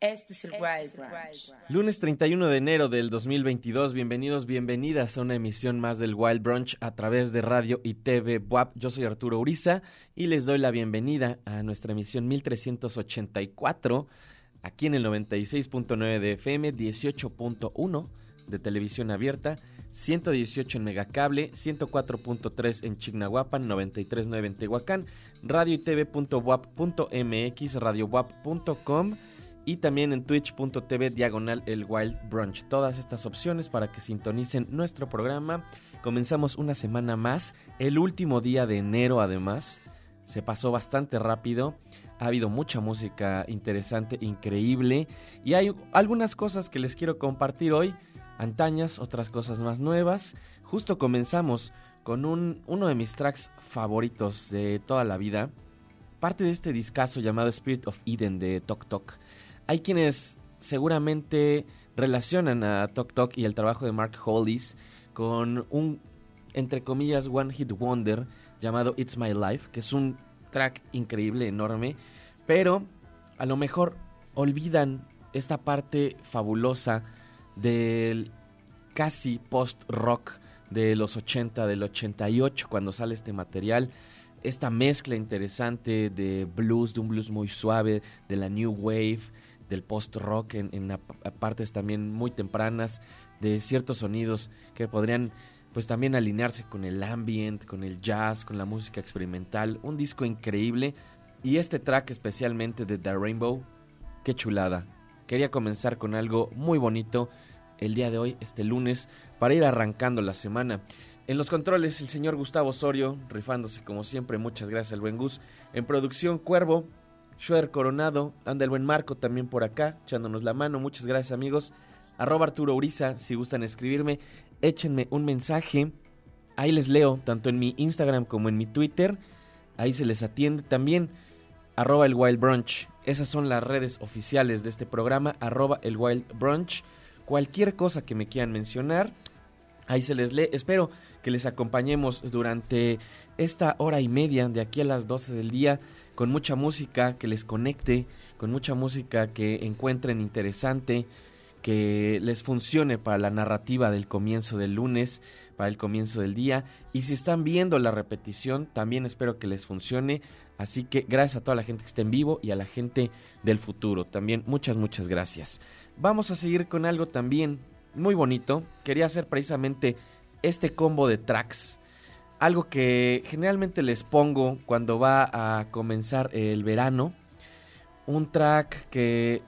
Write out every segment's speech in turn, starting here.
Este es el Wild Brunch. Lunes 31 de enero del 2022, bienvenidos, bienvenidas a una emisión más del Wild Brunch a través de radio y TV WAP. Yo soy Arturo Uriza y les doy la bienvenida a nuestra emisión 1384 aquí en el 96.9 de FM, 18.1 de televisión abierta, 118 en Megacable, 104.3 en Chignahuapan, 93.9 en Tehuacán, radio y tv.wap.mx, radiowap.com y también en twitch.tv diagonal el Wild Brunch. Todas estas opciones para que sintonicen nuestro programa. Comenzamos una semana más, el último día de enero además. Se pasó bastante rápido. Ha habido mucha música interesante, increíble. Y hay algunas cosas que les quiero compartir hoy. Antañas, otras cosas más nuevas. Justo comenzamos con un, uno de mis tracks favoritos de toda la vida. Parte de este discazo llamado Spirit of Eden de Tok Tok. Hay quienes seguramente relacionan a Tok Tok y el trabajo de Mark Hollis con un, entre comillas, One Hit Wonder llamado It's My Life, que es un track increíble, enorme, pero a lo mejor olvidan esta parte fabulosa del casi post-rock de los 80, del 88, cuando sale este material. Esta mezcla interesante de blues, de un blues muy suave, de la new wave, del post-rock en, partes también muy tempranas, de ciertos sonidos que podrían pues también alinearse con el ambient, con el jazz, con la música experimental. Un disco increíble y este track especialmente de The Rainbow, qué chulada. Quería comenzar con algo muy bonito el día de hoy, este lunes, para ir arrancando la semana. En los controles el señor Gustavo Osorio, rifándose como siempre, muchas gracias al buen Gus. En producción Cuervo, Schwer Coronado, anda el buen Marco también por acá, echándonos la mano. Muchas gracias, amigos. Arroba Arturo Uriza, si gustan escribirme, échenme un mensaje. Ahí les leo, tanto en mi Instagram como en mi Twitter. Ahí se les atiende también. Arroba el Wild Brunch. Esas son las redes oficiales de este programa. Arroba el Wild Brunch. Cualquier cosa que me quieran mencionar, ahí se les lee. Espero que les acompañemos durante esta hora y media de aquí a las 12 del día con mucha música que les conecte, con mucha música que encuentren interesante, que les funcione para la narrativa del comienzo del lunes, para el comienzo del día. Y si están viendo la repetición, también espero que les funcione. Así que gracias a toda la gente que está en vivo y a la gente del futuro. También muchas, muchas gracias. Vamos a seguir con algo también muy bonito. Quería hacer precisamente este combo de tracks algo que generalmente les pongo cuando va a comenzar el verano. Un track que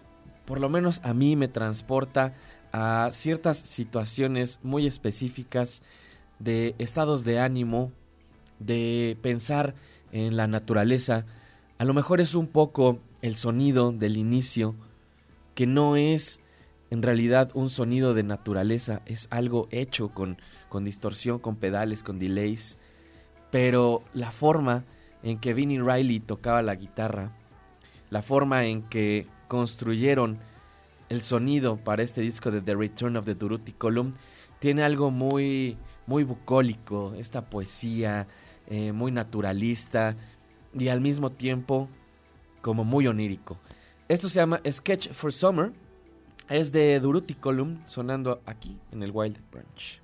por lo menos a mí me transporta a ciertas situaciones muy específicas de estados de ánimo, de pensar en la naturaleza. A lo mejor es un poco el sonido del inicio, que no es en realidad un sonido de naturaleza, es algo hecho con, con distorsión, con pedales, con delays pero la forma en que Vinnie Riley tocaba la guitarra, la forma en que construyeron el sonido para este disco de The Return of the Durutti Column, tiene algo muy, muy bucólico, esta poesía eh, muy naturalista y al mismo tiempo como muy onírico. Esto se llama Sketch for Summer, es de Durutti Column, sonando aquí en el Wild Branch.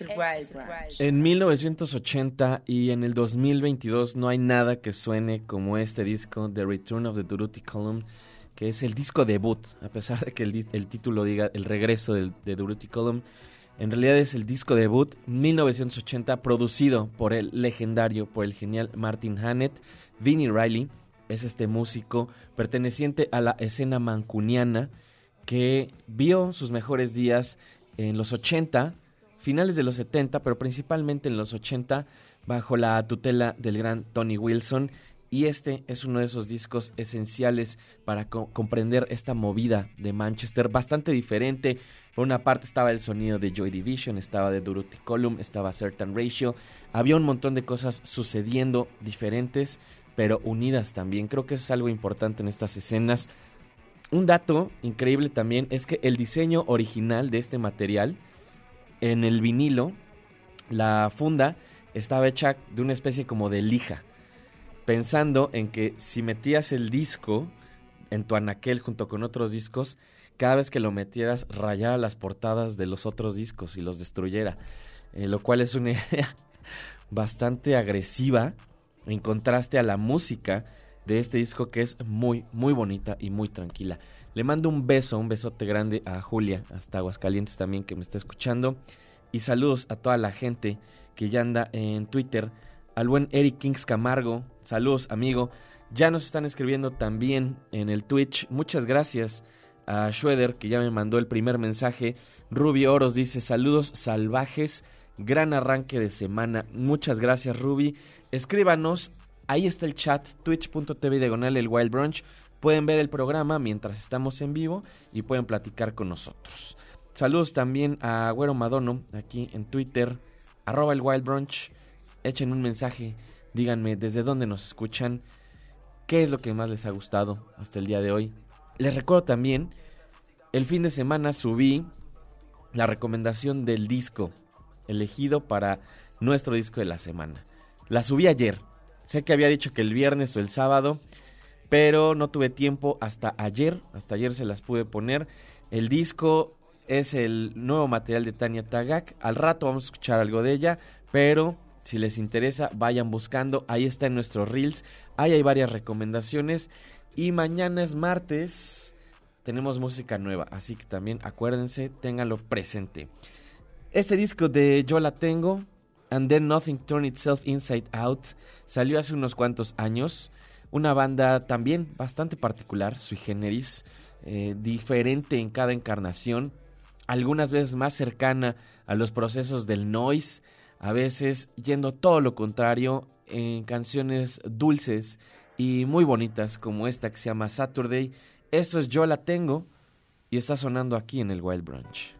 El En 1980 y en el 2022 no hay nada que suene como este disco, The Return of the Durutti Column, que es el disco debut, a pesar de que el, título diga el regreso del, de Durutti Column. En realidad es el disco debut 1980 producido por el legendario, por el genial Martin Hannett. Vinnie Riley es este músico perteneciente a la escena mancuniana que vio sus mejores días en los 80 finales de los 70, pero principalmente en los 80, bajo la tutela del gran Tony Wilson. Y este es uno de esos discos esenciales para comprender esta movida de Manchester, bastante diferente. Por una parte estaba el sonido de Joy Division, estaba de Durutti Column, estaba Certain Ratio. Había un montón de cosas sucediendo diferentes, pero unidas también. Creo que es algo importante en estas escenas. Un dato increíble también es que el diseño original de este material en el vinilo, la funda estaba hecha de una especie como de lija, pensando en que si metías el disco en tu anaquel junto con otros discos, cada vez que lo metieras rayara las portadas de los otros discos y los destruyera, eh, lo cual es una idea bastante agresiva en contraste a la música de este disco que es muy, muy bonita y muy tranquila. Le mando un beso, un besote grande a Julia, hasta Aguascalientes también que me está escuchando. Y saludos a toda la gente que ya anda en Twitter. Al buen Eric Kings Camargo, saludos amigo. Ya nos están escribiendo también en el Twitch. Muchas gracias a Schroeder que ya me mandó el primer mensaje. Ruby Oros dice saludos salvajes. Gran arranque de semana. Muchas gracias Ruby. Escríbanos. Ahí está el chat. Twitch.tv diagonal el Wild Brunch. Pueden ver el programa mientras estamos en vivo y pueden platicar con nosotros. Saludos también a Güero Madono aquí en Twitter, arroba el Wild Brunch. Echen un mensaje, díganme desde dónde nos escuchan, qué es lo que más les ha gustado hasta el día de hoy. Les recuerdo también, el fin de semana subí la recomendación del disco elegido para nuestro disco de la semana. La subí ayer. Sé que había dicho que el viernes o el sábado, pero no tuve tiempo hasta ayer, hasta ayer se las pude poner. El disco es el nuevo material de Tania Tagak, al rato vamos a escuchar algo de ella, pero si les interesa vayan buscando, ahí está en nuestros reels, ahí hay varias recomendaciones. Y mañana es martes, tenemos música nueva, así que también acuérdense, ténganlo presente. Este disco de Yo la tengo, And Then Nothing Turned Itself Inside Out, salió hace unos cuantos años una banda también bastante particular, sui generis, eh, diferente en cada encarnación, algunas veces más cercana a los procesos del noise, a veces yendo todo lo contrario en canciones dulces y muy bonitas como esta que se llama Saturday. Esto es Yo la tengo y está sonando aquí en el Wild Brunch.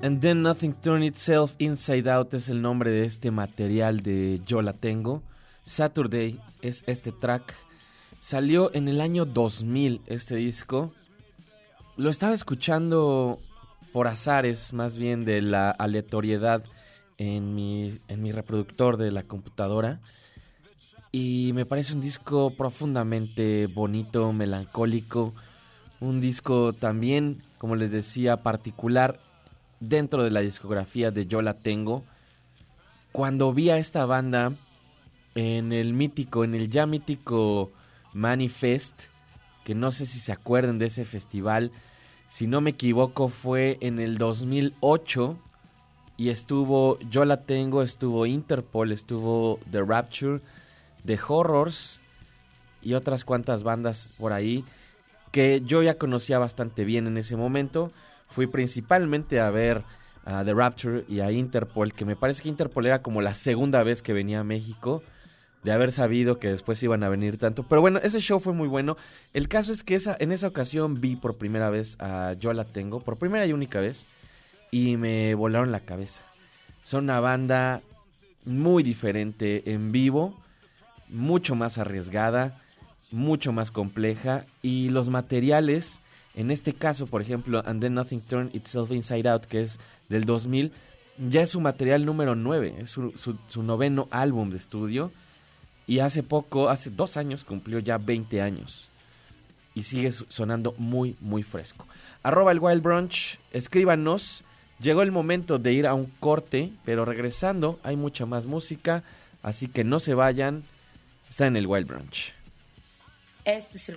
And Then Nothing Turned Itself Inside Out es el nombre de este material de Yo La Tengo. Saturday es este track. Salió en el año 2000 este disco. Lo estaba escuchando por azares, más bien de la aleatoriedad en mi, en mi reproductor de la computadora. Y me parece un disco profundamente bonito, melancólico. Un disco también como les decía, particular dentro de la discografía de Yo la tengo. Cuando vi a esta banda en el mítico, en el ya mítico Manifest, que no sé si se acuerdan de ese festival, si no me equivoco fue en el 2008 y estuvo Yo la tengo, estuvo Interpol, estuvo The Rapture, The Horrors y otras cuantas bandas por ahí que yo ya conocía bastante bien en ese momento. Fui principalmente a ver a The Rapture y a Interpol, que me parece que Interpol era como la segunda vez que venía a México, de haber sabido que después iban a venir tanto. Pero bueno, ese show fue muy bueno. El caso es que esa, en esa ocasión vi por primera vez a Yo la Tengo, por primera y única vez, y me volaron la cabeza. Son una banda muy diferente en vivo, mucho más arriesgada mucho más compleja y los materiales, en este caso, por ejemplo, And Then Nothing Turned Itself Inside Out, que es del 2000, ya es su material número 9, es su, su, noveno álbum de estudio y hace poco, hace dos años, cumplió ya 20 años y sigue sonando muy, muy fresco. Arroba el Wild Brunch, escríbanos. Llegó el momento de ir a un corte, pero regresando hay mucha más música, así que no se vayan. Está en el Wild Brunch. Este es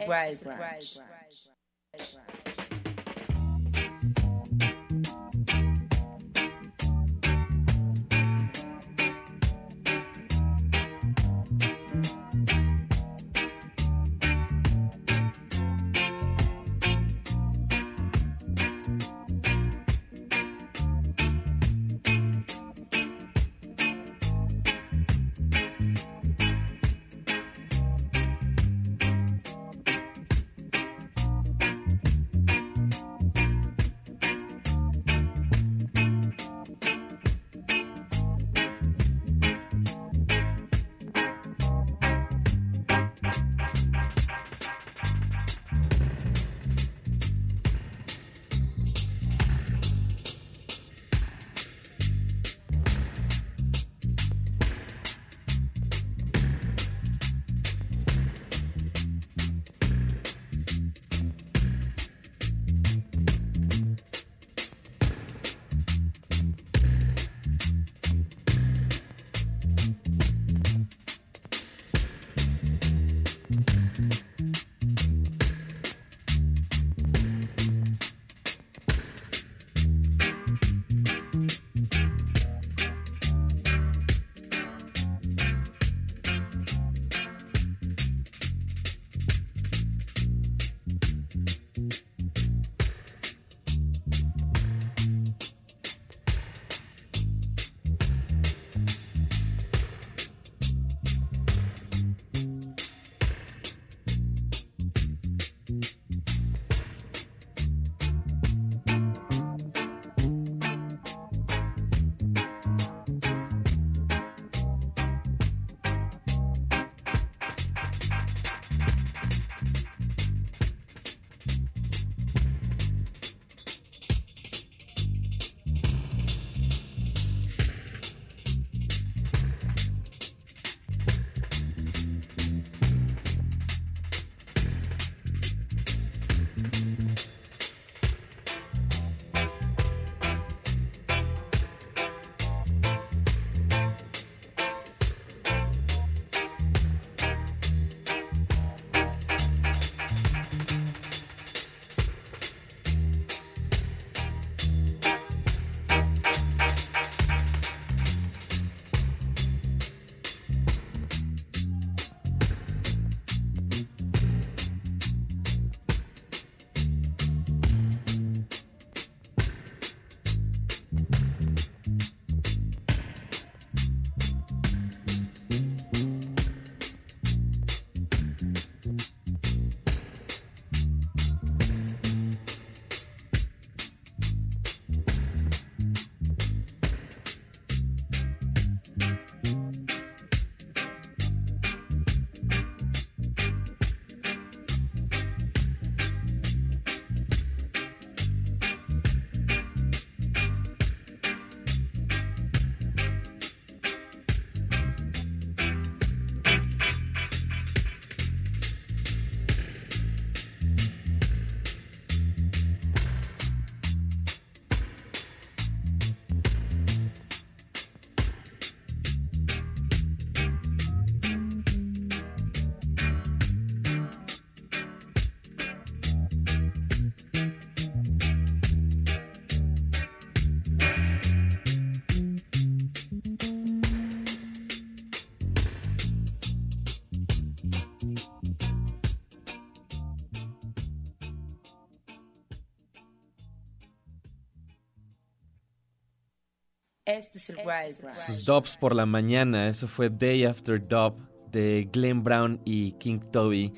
Sus dubs por la mañana, eso fue Day After Dub de Glenn Brown y King Toby.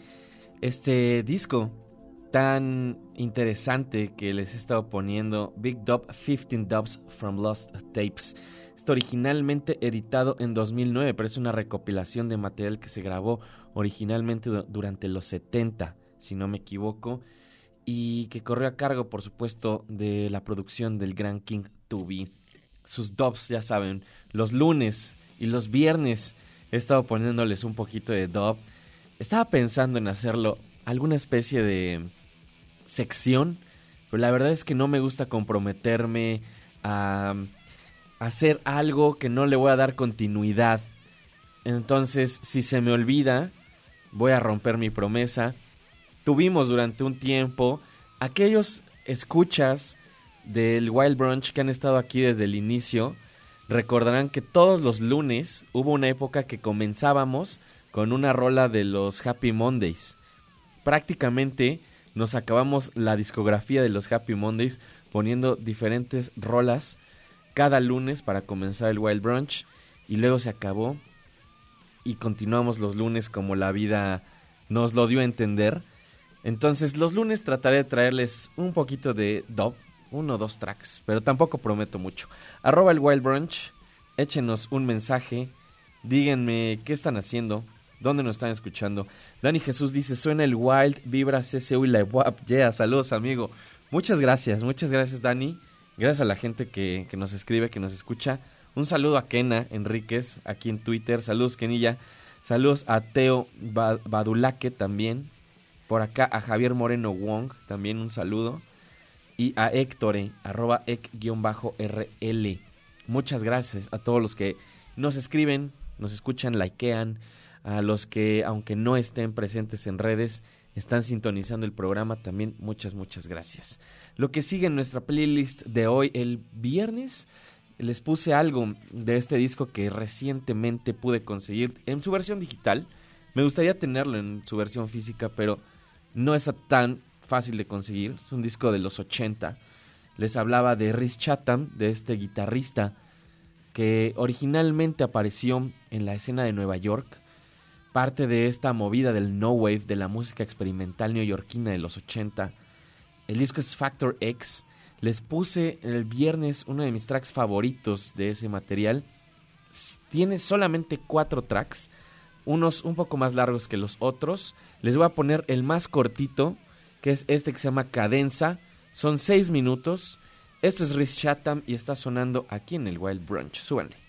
Este disco tan interesante que les he estado poniendo, Big Dub 15 Dubs from Lost Tapes. Está originalmente editado en 2009, pero es una recopilación de material que se grabó originalmente durante los 70, si no me equivoco, y que corrió a cargo, por supuesto, de la producción del gran King Tubi. Sus dubs, ya saben, los lunes y los viernes he estado poniéndoles un poquito de dub. Estaba pensando en hacerlo alguna especie de sección, pero la verdad es que no me gusta comprometerme a hacer algo que no le voy a dar continuidad. Entonces, si se me olvida, voy a romper mi promesa. Tuvimos durante un tiempo aquellos escuchas del Wild Brunch que han estado aquí desde el inicio. Recordarán que todos los lunes hubo una época que comenzábamos con una rola de los Happy Mondays. Prácticamente nos acabamos la discografía de los Happy Mondays poniendo diferentes rolas cada lunes para comenzar el Wild Brunch y luego se acabó y continuamos los lunes como la vida nos lo dio a entender. Entonces los lunes trataré de traerles un poquito de dub, uno o dos tracks, pero tampoco prometo mucho. Arroba el Wild Brunch, échenos un mensaje, díganme qué están haciendo, dónde nos están escuchando. Dani Jesús dice, suena el Wild, vibra CCU y la WAP. Yeah, saludos amigo. Muchas gracias, muchas gracias Dani. Gracias a la gente que, que nos escribe, que nos escucha. Un saludo a Kena Enríquez aquí en Twitter. Saludos, Kenilla. Saludos a Teo Badulaque también. Por acá a Javier Moreno Wong también un saludo. Y a Héctor, arroba ec-rl. Muchas gracias a todos los que nos escriben, nos escuchan, likean. A los que, aunque no estén presentes en redes, están sintonizando el programa. También muchas, muchas gracias. Lo que sigue en nuestra playlist de hoy, el viernes, les puse algo de este disco que recientemente pude conseguir en su versión digital. Me gustaría tenerlo en su versión física, pero no es tan fácil de conseguir. Es un disco de los 80. Les hablaba de Rhys Chatham, de este guitarrista que originalmente apareció en la escena de Nueva York, parte de esta movida del no wave, de la música experimental neoyorquina de los 80. El disco es Factor X les puse el viernes uno de mis tracks favoritos de ese material. Tiene solamente cuatro tracks, unos un poco más largos que los otros. Les voy a poner el más cortito, que es este que se llama Cadenza. Son seis minutos. Esto es Rhys Chatham y está sonando aquí en el Wild Brunch. Súbanle.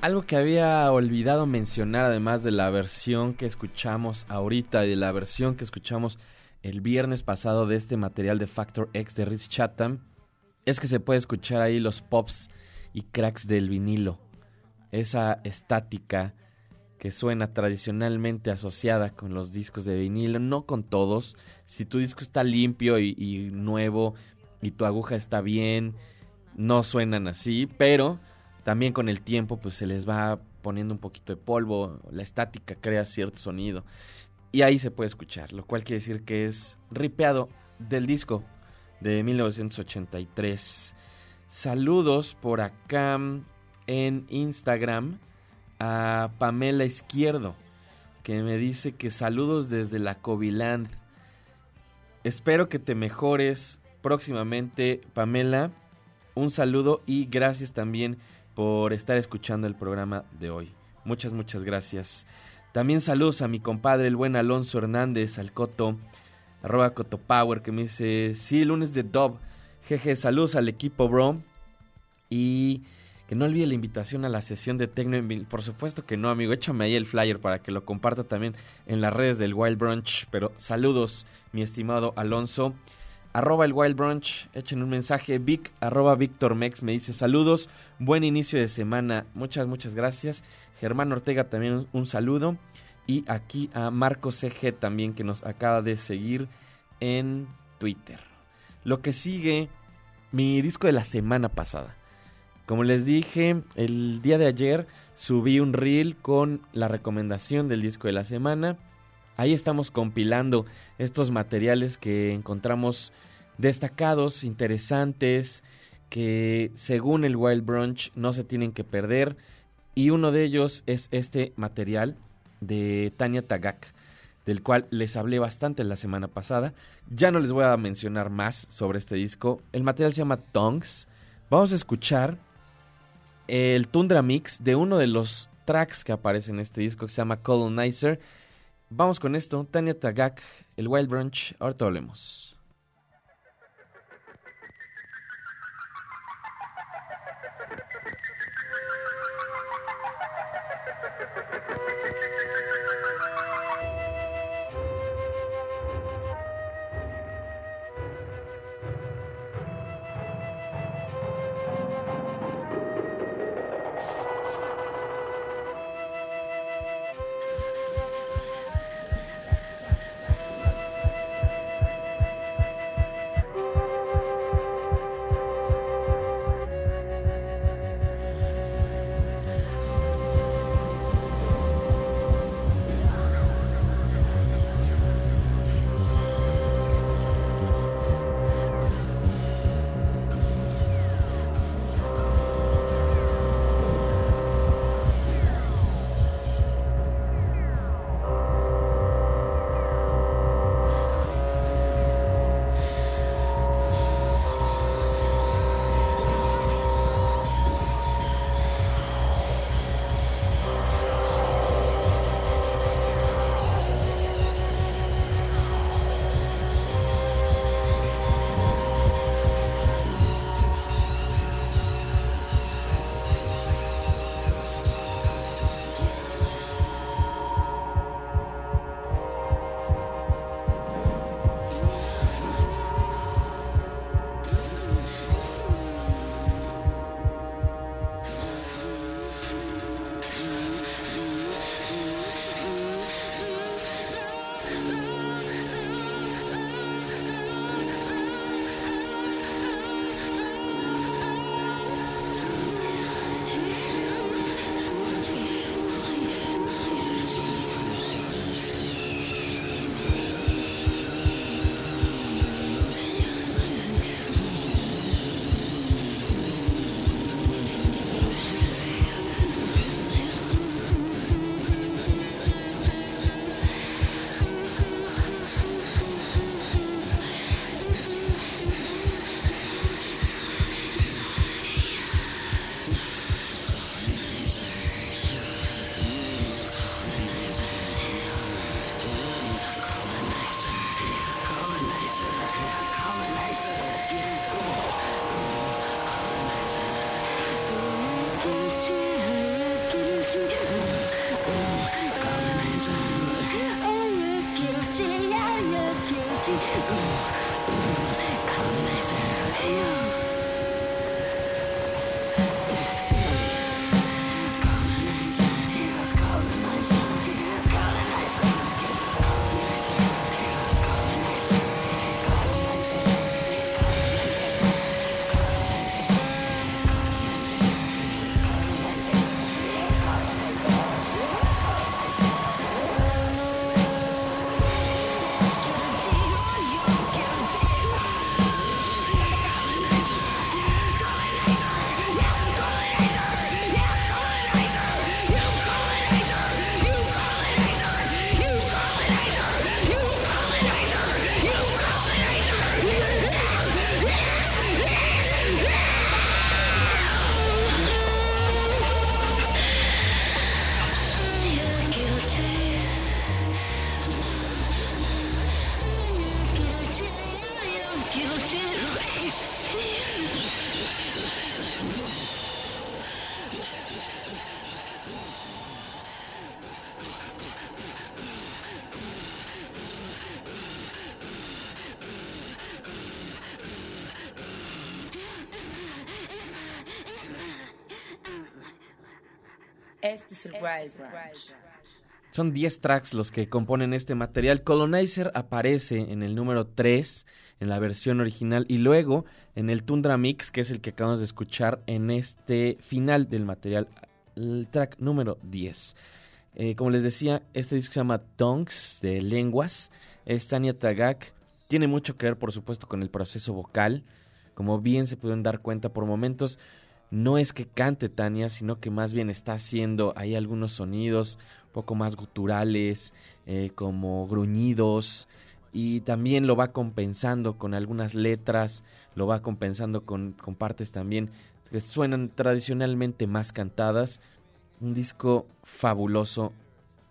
Algo que había olvidado mencionar, además de la versión que escuchamos ahorita y de la versión que escuchamos el viernes pasado de este material de Factor X de Rhys Chatham, es que se puede escuchar ahí los pops y cracks del vinilo. Esa estática que suena tradicionalmente asociada con los discos de vinilo, no con todos. Si tu disco está limpio y, y nuevo y tu aguja está bien no suenan así, pero también con el tiempo pues se les va poniendo un poquito de polvo, la estática crea cierto sonido y ahí se puede escuchar, lo cual quiere decir que es ripeado del disco de 1983. Saludos por acá en Instagram a Pamela Izquierdo, que me dice que saludos desde la Coviland. Espero que te mejores próximamente, Pamela un saludo y gracias también por estar escuchando el programa de hoy. Muchas, muchas gracias. También saludos a mi compadre, el buen Alonso Hernández, al Coto, arroba Cotopower, que me dice, sí, lunes de Dub. Jeje, saludos al equipo, bro. Y que no olvide la invitación a la sesión de Tecno Por supuesto que no, amigo. Échame ahí el flyer para que lo comparta también en las redes del Wild Brunch. Pero saludos, mi estimado Alonso arroba el Wild Brunch, echen un mensaje, Vic, arroba Víctor Mex, me dice saludos, buen inicio de semana, muchas, muchas gracias. Germán Ortega también un, saludo. Y aquí a Marco CG también que nos acaba de seguir en Twitter. Lo que sigue, mi disco de la semana pasada. Como les dije, el día de ayer subí un reel con la recomendación del disco de la semana. Ahí estamos compilando estos materiales que encontramos destacados, interesantes, que según el Wild Brunch no se tienen que perder. Y uno de ellos es este material de Tania Tagak, del cual les hablé bastante la semana pasada. Ya no les voy a mencionar más sobre este disco. El material se llama Tongues. Vamos a escuchar el Tundra Mix de uno de los tracks que aparece en este disco que se llama Colonizer. Vamos con esto, Tania Tagak, el Wild Brunch, ahorita hablemos. Son 10 tracks los que componen este material. Colonizer aparece en el número 3 en la versión original y luego en el Tundra Mix, que es el que acabamos de escuchar en este final del material, el track número 10. Eh, como les decía, este disco se llama Tongues, de lenguas. Es Tania Tagak. Tiene mucho que ver, por supuesto, con el proceso vocal. Como bien se pueden dar cuenta por momentos, no es que cante Tania, sino que más bien está haciendo ahí algunos sonidos un poco más guturales, eh, como gruñidos, y también lo va compensando con algunas letras, lo va compensando con, con partes también que suenan tradicionalmente más cantadas. Un disco fabuloso,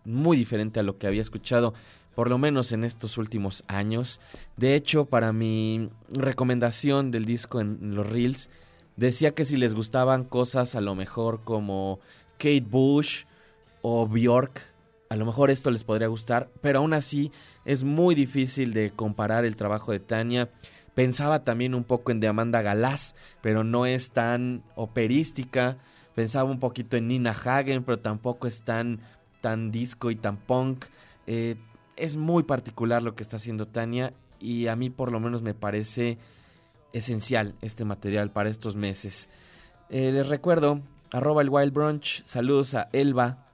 muy diferente a lo que había escuchado, por lo menos en estos últimos años. De hecho, para mi recomendación del disco en los Reels, decía que si les gustaban cosas a lo mejor como Kate Bush o Bjork, a lo mejor esto les podría gustar, pero aún así es muy difícil de comparar el trabajo de Tania. Pensaba también un poco en de Amanda Galás, pero no es tan operística. Pensaba un poquito en Nina Hagen, pero tampoco es tan, tan disco y tan punk. Eh, es muy particular lo que está haciendo Tania y a mí por lo menos me parece esencial este material para estos meses. Eh, les recuerdo, arroba el Wild Brunch, saludos a Elba,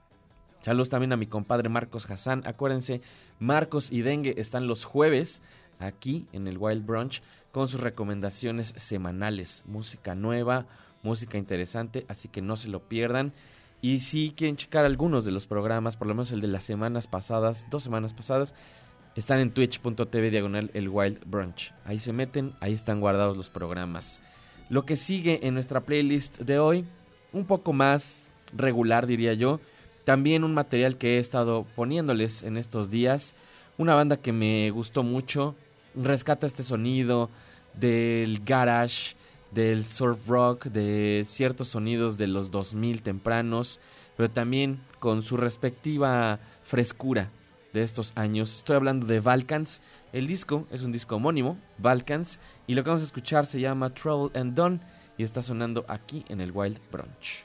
saludos también a mi compadre Marcos Hassan. Acuérdense, Marcos y Dengue están los jueves aquí en el Wild Brunch con sus recomendaciones semanales, música nueva, música interesante, así que no se lo pierdan. Y si quieren checar algunos de los programas, por lo menos el de las semanas pasadas, dos semanas pasadas, están en twitch.tv diagonal el Wild Brunch. Ahí se meten, ahí están guardados los programas. Lo que sigue en nuestra playlist de hoy, un poco más regular diría yo. También un material que he estado poniéndoles en estos días. Una banda que me gustó mucho. Rescata este sonido del garage, del surf rock, de ciertos sonidos de los 2000 tempranos, pero también con su respectiva frescura de estos años. Estoy hablando de Balkans. El disco es un disco homónimo, Balkans, y lo que vamos a escuchar se llama Trouble and Done y está sonando aquí en el Wild Brunch.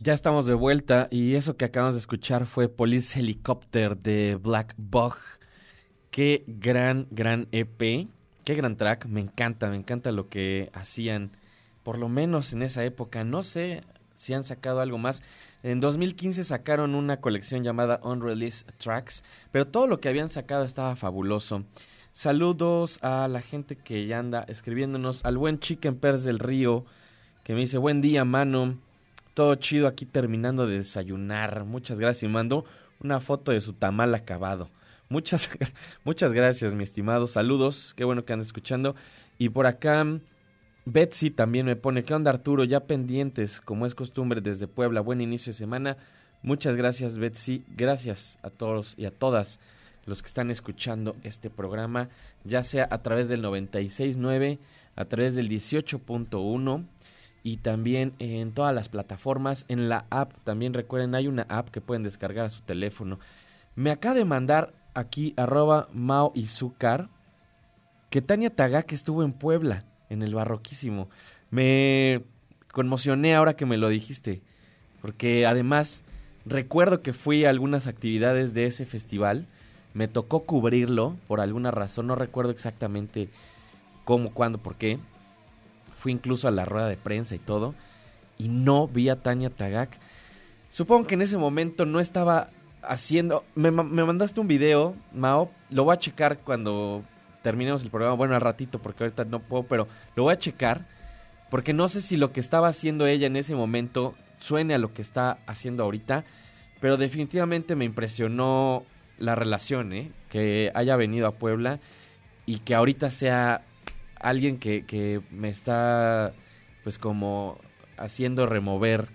Ya estamos de vuelta y eso que acabamos de escuchar fue Police Helicopter de Black Bug. Qué gran, gran EP. Qué gran track. Me encanta, me encanta lo que hacían. Por lo menos en esa época. No sé si han sacado algo más. En 2015 sacaron una colección llamada Unreleased Tracks. Pero todo lo que habían sacado estaba fabuloso. Saludos a la gente que ya anda escribiéndonos. Al buen Chicken Pers del Río. Que me dice, buen día, mano. Todo chido aquí terminando de desayunar. Muchas gracias. Y mando una foto de su tamal acabado. Muchas, muchas gracias, mi estimado. Saludos. Qué bueno que andan escuchando. Y por acá, Betsy también me pone, ¿qué onda Arturo? Ya pendientes, como es costumbre desde Puebla. Buen inicio de semana. Muchas gracias, Betsy. Gracias a todos y a todas los que están escuchando este programa, ya sea a través del 96.9, a través del 18.1 y también en todas las plataformas, en la app, también recuerden, hay una app que pueden descargar a su teléfono. Me acaba de mandar aquí arroba Mao Izúcar que Tania Tagak estuvo en Puebla, en el Barroquísimo. Me conmocioné ahora que me lo dijiste, porque además recuerdo que fui a algunas actividades de ese festival, me tocó cubrirlo por alguna razón, no recuerdo exactamente cómo, cuándo, por qué. Fui incluso a la rueda de prensa y todo, y no vi a Tania Tagak. Supongo que en ese momento no estaba haciendo... Me, me mandaste un video, Mao, lo voy a checar cuando terminemos el programa, bueno, al ratito, porque ahorita no puedo, pero lo voy a checar, porque no sé si lo que estaba haciendo ella en ese momento suene a lo que está haciendo ahorita, pero definitivamente me impresionó la relación, ¿eh? Que haya venido a Puebla y que ahorita sea alguien que, que me está, pues como haciendo remover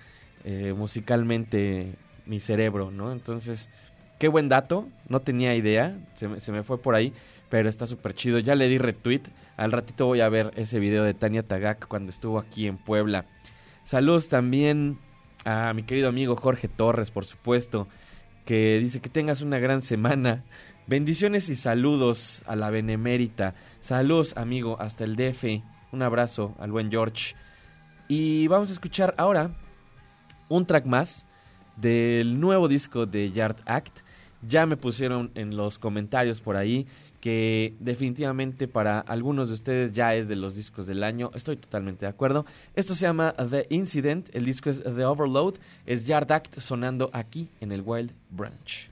eh, musicalmente mi cerebro, ¿no? Entonces, qué buen dato, no tenía idea, se me, se me fue por ahí, pero está súper chido. Ya le di retweet, al ratito voy a ver ese video de Tania Tagak cuando estuvo aquí en Puebla. Saludos también a mi querido amigo Jorge Torres, por supuesto, que dice que tengas una gran semana. Bendiciones y saludos a la Benemérita. Saludos, amigo, hasta el DF. Un abrazo al buen George. Y vamos a escuchar ahora un track más del nuevo disco de Yard Act. Ya me pusieron en los comentarios por ahí que definitivamente para algunos de ustedes ya es de los discos del año. Estoy totalmente de acuerdo. Esto se llama The Incident, el disco es The Overload, es Yard Act sonando aquí en el Wild Branch.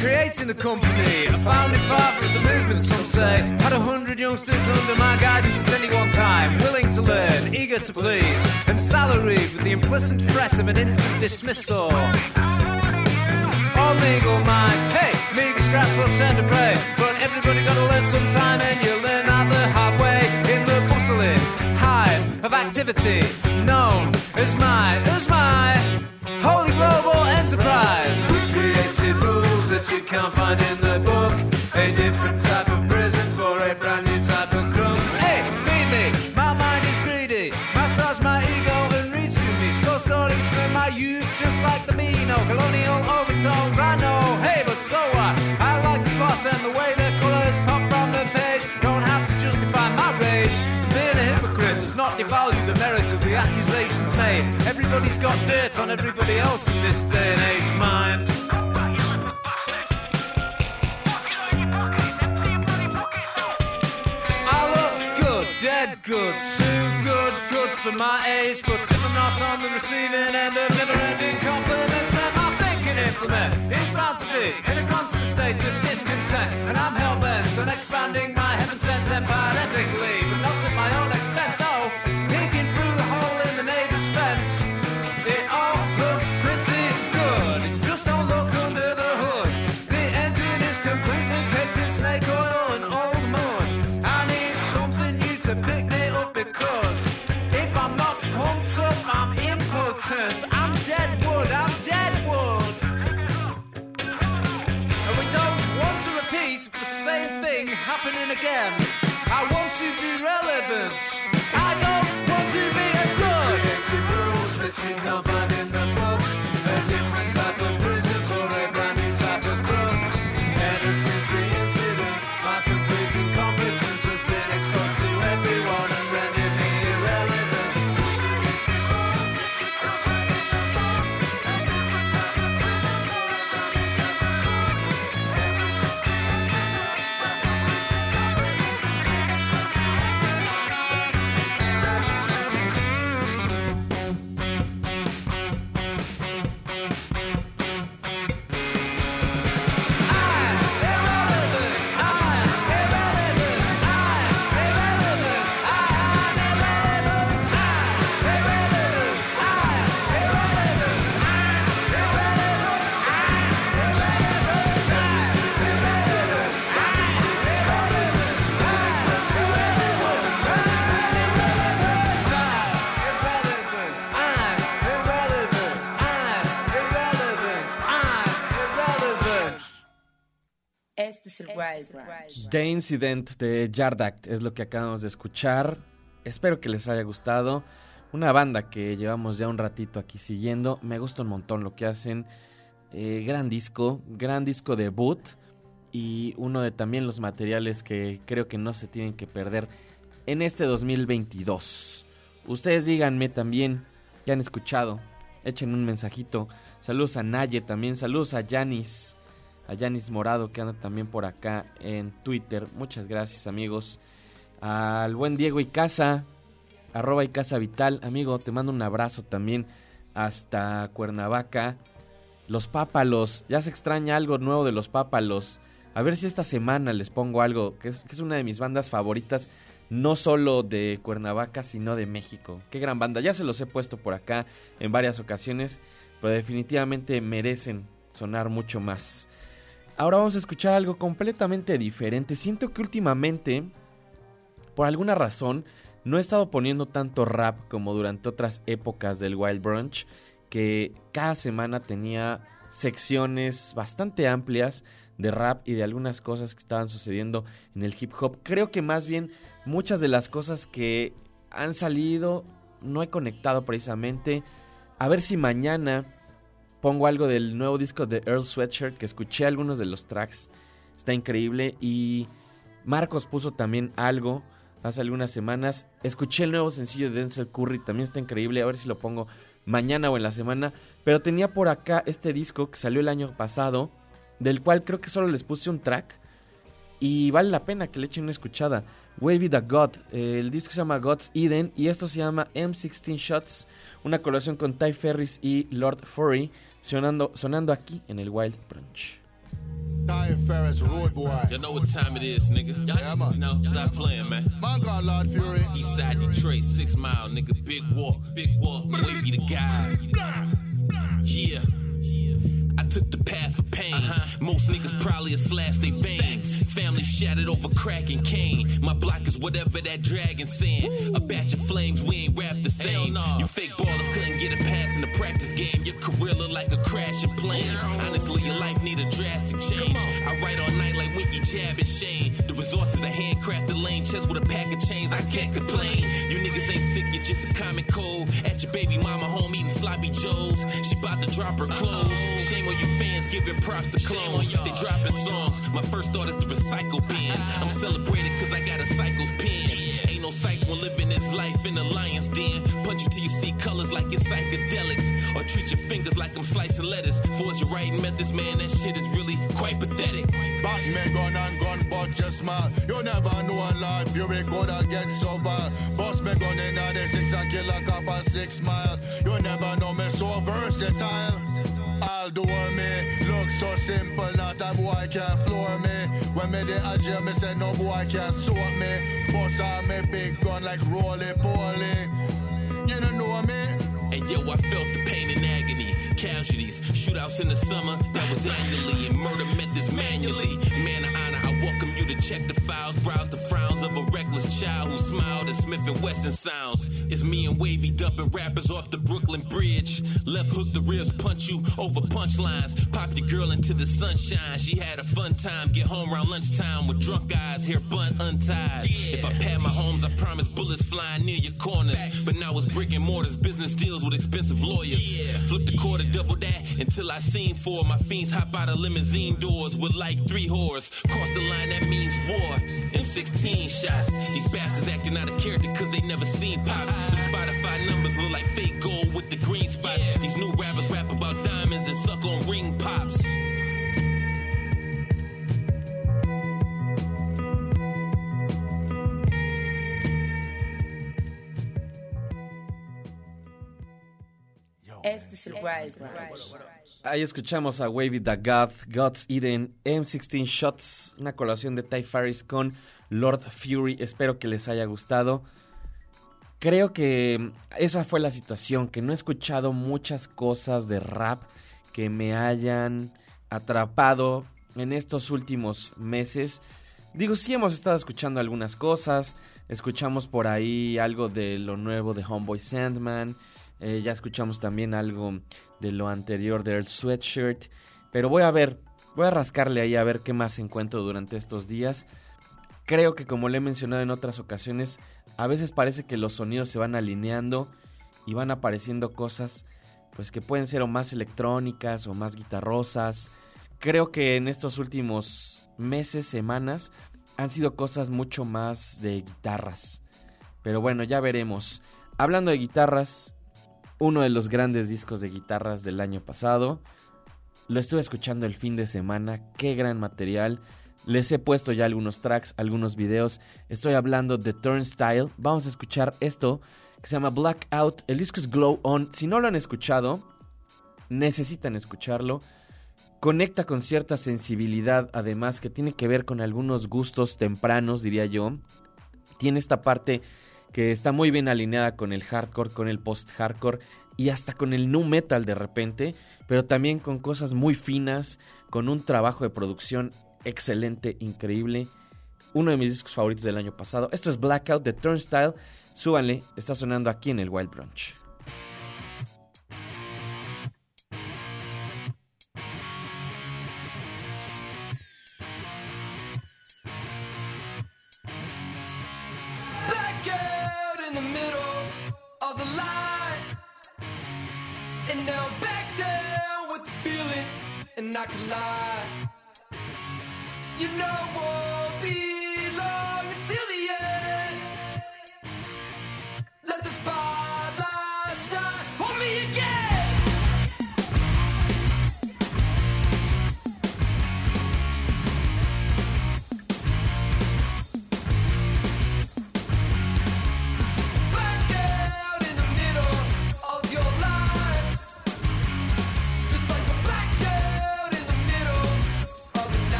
Creating the company. A founding father of the movement, some say. Had a hundred youngsters under my guidance at any one time. Willing to learn, eager to please, and salaried with the implicit threat of an instant dismissal. All legal mind, hey, meager scraps will turn to prey. But everybody gotta learn sometime, and you learn that the hard way in the bustling hive of activity known as my, as my holy global enterprise. We created can't find in the book. A different type of prison for a brand new type of crime. Hey, feed me, my mind is greedy. Massage my ego and read to me. Slow stories from my youth, just like the Beano. Colonial overtones, I know. Hey, but so what? I like the plot and the way the colours pop from the page. Don't have to justify my rage. Being a hypocrite does not devalue the merits of the accusations made. Everybody's got dirt on everybody else in this day and age, mind. Good, too good, good for my age. But if I'm not on the receiving end of never-ending compliments, then my thinking implement is bound to be in a constant state of discontent. And I'm hell-bent on expanding my heaven-sent empire ethically, but not again. The Incident de Yard Act es lo que acabamos de escuchar. Espero que les haya gustado. Una banda que llevamos ya un ratito aquí siguiendo. Me gusta un montón lo que hacen. Eh, gran disco, gran disco debut. Y uno de también los materiales que creo que no se tienen que perder en este 2022. Ustedes díganme también que han escuchado. Echen un mensajito. Saludos a Naye también. Saludos a Yanis a Yanis Morado que anda también por acá en Twitter. Muchas gracias amigos. Al buen Diego Icaza, arroba Icaza Vital. Amigo, te mando un abrazo también hasta Cuernavaca. Los Pápalos, ya se extraña algo nuevo de los Pápalos. A ver si esta semana les pongo algo, que es, que es una de mis bandas favoritas, no solo de Cuernavaca, sino de México. Qué gran banda, ya se los he puesto por acá en varias ocasiones, pero definitivamente merecen sonar mucho más. Ahora vamos a escuchar algo completamente diferente. Siento que últimamente, por alguna razón, no he estado poniendo tanto rap como durante otras épocas del Wild Brunch, que cada semana tenía secciones bastante amplias de rap y de algunas cosas que estaban sucediendo en el hip hop. Creo que más bien muchas de las cosas que han salido no he conectado precisamente. A ver si mañana pongo algo del nuevo disco de Earl Sweatshirt, que escuché algunos de los tracks. Está increíble. Y Marcos puso también algo hace algunas semanas. Escuché el nuevo sencillo de Denzel Curry, también está increíble, a ver si lo pongo mañana o en la semana. Pero tenía por acá este disco que salió el año pasado, del cual creo que solo les puse un track. Y vale la pena que le echen una escuchada. Wavy the God, el disco se llama God's Eden y esto se llama M16 Shots, una colaboración con Ty Ferris y Lord Furry, sonando, sonando aquí en el Wild Brunch. Ty Ferris, Road Boy. You know what time it is, nigga. Y'all Yeah, niggas man. know. Stop playing, man. Man called Lord Fury. Eastside Detroit, six mile, nigga. Big walk, big walk. Wavy the guy. Yeah. Took the path of pain. Most niggas probably have slashed their veins. Family shattered over crack and cane. My block is whatever that dragon saying. A batch of flames, we ain't rap the same. You fake ballers couldn't get a pass in the practice game. Your career look like a crashing plane. Honestly, your life need a drastic change. I write all night like Winky, Jab, and Shane. The resources are handcrafted lane chest with a pack of chains. I can't complain. You niggas ain't sick, you're just a common cold. At your baby mama home eating sloppy joes. She about to drop her clothes. Shame on you fans giving props to clones. They dropping songs. My first thought is the recycle bin. I'm celebrated cause I got a cycle's pen. Ain't no sights when living this life in the lion's den. Punch you till you see colors like it's psychedelics. Or treat your fingers like I'm slicing lettuce. Force your writing methods, man, that shit is really quite pathetic. Back me gun and gun, but just smile. You never know a Lord Fury coulda get so vile. Bust me gun in the six and kill a cop a six mile. You never know me so versatile. I'll me look so simple, not a boy can floor me. When me the jail, me say no boy can sort me. Bust on me big gun like roly poly. You don't know me. And yo, I felt the pain and agony. Casualties, shootouts in the summer, that was annually. And murder this manually. Man of honor, I welcome you to check the files, browse the frowns of a reckless child who smiled at Smith and Wesson sounds. It's me and Wavy dumping rappers off the Brooklyn Bridge. Left hook the ribs, punch you over punchlines. Pop your girl into the sunshine. She had a fun time. Get home around lunchtime with drunk eyes, hair bun untied. If I pad my homes, I promise bullets flying near your corners. But now it's brick and mortars, business deals with expensive lawyers. Flip the quarter, double that until I seen four. My fiends hop out of limousine doors with like three whores. Cross the line, that means war. M16 shots. These bastards acting out of character cause they never seen pops. Them Spotify numbers look like fake gold with the green spots. These new rappers es Wild Brunch. Ahí escuchamos a Wavy the God, God's Eden, M16 Shots, una colaboración de Ty Farris con Lord Fury. Espero que les haya gustado. Creo que esa fue la situación, que no he escuchado muchas cosas de rap que me hayan atrapado en estos últimos meses. Digo, sí hemos estado escuchando algunas cosas, escuchamos por ahí algo de lo nuevo de Homeboy Sandman, eh, ya escuchamos también algo de lo anterior de Earl Sweatshirt, pero voy a ver, voy a rascarle ahí a ver qué más encuentro durante estos días. Creo que como le he mencionado en otras ocasiones, a veces parece que los sonidos se van alineando y van apareciendo cosas pues que pueden ser o más electrónicas o más guitarrosas. Creo que en estos últimos meses, semanas, han sido cosas mucho más de guitarras. Pero bueno, ya veremos. Hablando de guitarras, uno de los grandes discos de guitarras del año pasado. Lo estuve escuchando el fin de semana, qué gran material. Les he puesto ya algunos tracks, algunos videos. Estoy hablando de Turnstile. Vamos a escuchar esto que se llama Blackout. El disco es Glow On. Si no lo han escuchado, necesitan escucharlo. Conecta con cierta sensibilidad, además, que tiene que ver con algunos gustos tempranos, diría yo. Tiene esta parte que está muy bien alineada con el hardcore, con el post-hardcore y hasta con el nu metal de repente, pero también con cosas muy finas, con un trabajo de producción excelente, increíble. Uno de mis discos favoritos del año pasado. Esto es Blackout de Turnstile. Súbanle, está sonando aquí en el Wild Brunch. could lie. You know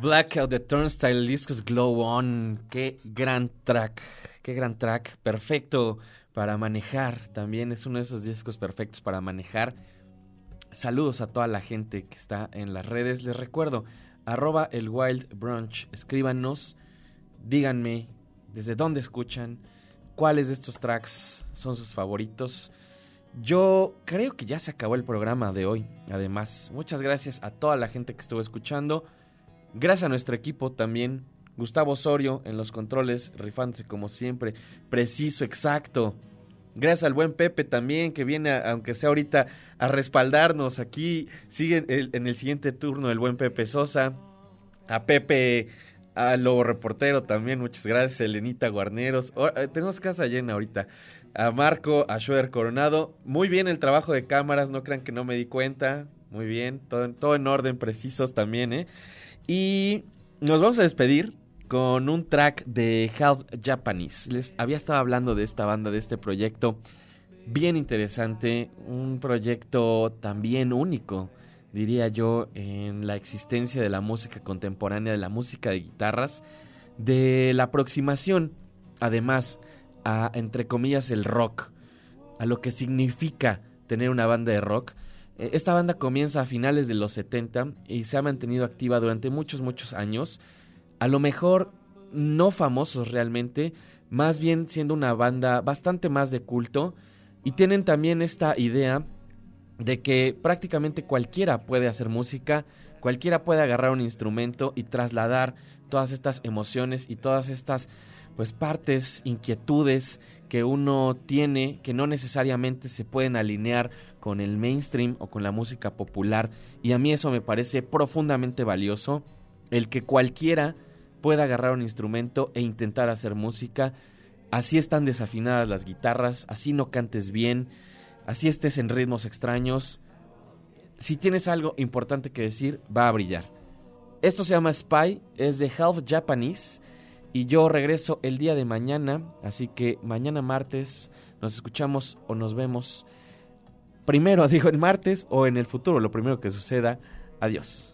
Blackout the Turnstile Discos Glow On. Qué gran track. Qué gran track. Perfecto para manejar. También es uno de esos discos perfectos para manejar. Saludos a toda la gente que está en las redes. Les recuerdo, arroba el Wild Brunch. Escríbanos, díganme desde dónde escuchan, cuáles de estos tracks son sus favoritos. Yo creo que ya se acabó el programa de hoy. Además, muchas gracias a toda la gente que estuvo escuchando. Gracias a nuestro equipo también. Gustavo Osorio en los controles, rifándose como siempre. Preciso, exacto. Gracias al buen Pepe también, que viene, aunque sea ahorita, a respaldarnos. Aquí sigue el- en el siguiente turno el buen Pepe Sosa. A Pepe, a Lobo Reportero también, muchas gracias. Elenita Guarneros. Eh, tenemos casa llena ahorita. A Marco, a Coronado. Muy bien el trabajo de cámaras, no crean que no me di cuenta. Muy bien, todo, todo en orden, precisos también, ¿eh? Y nos vamos a despedir con un track de Half Japanese. Les había estado hablando de esta banda, de este proyecto bien interesante, un proyecto también único, diría yo, en la existencia de la música contemporánea, de la música de guitarras, de la aproximación, además, a, entre comillas, el rock, a lo que significa tener una banda de rock. Eh, Esta banda comienza a finales de los 70 y se ha mantenido activa durante muchos, muchos años. A lo mejor no famosos realmente, más bien siendo una banda bastante más de culto. Y tienen también esta idea de que prácticamente cualquiera puede hacer música, cualquiera puede agarrar un instrumento y trasladar todas estas emociones y todas estas pues partes, inquietudes que uno tiene que no necesariamente se pueden alinear con el mainstream o con la música popular. Y a mí eso me parece profundamente valioso el que cualquiera pueda agarrar un instrumento e intentar hacer música. Así están desafinadas las guitarras así no cantes bien así estés en ritmos extraños. Si tienes algo importante que decir va a brillar. Esto se llama Spy es de Half Japanese y yo regreso el día de mañana, así que mañana martes nos escuchamos o nos vemos. Primero digo el martes o en el futuro, lo primero que suceda. Adiós.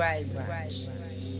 Este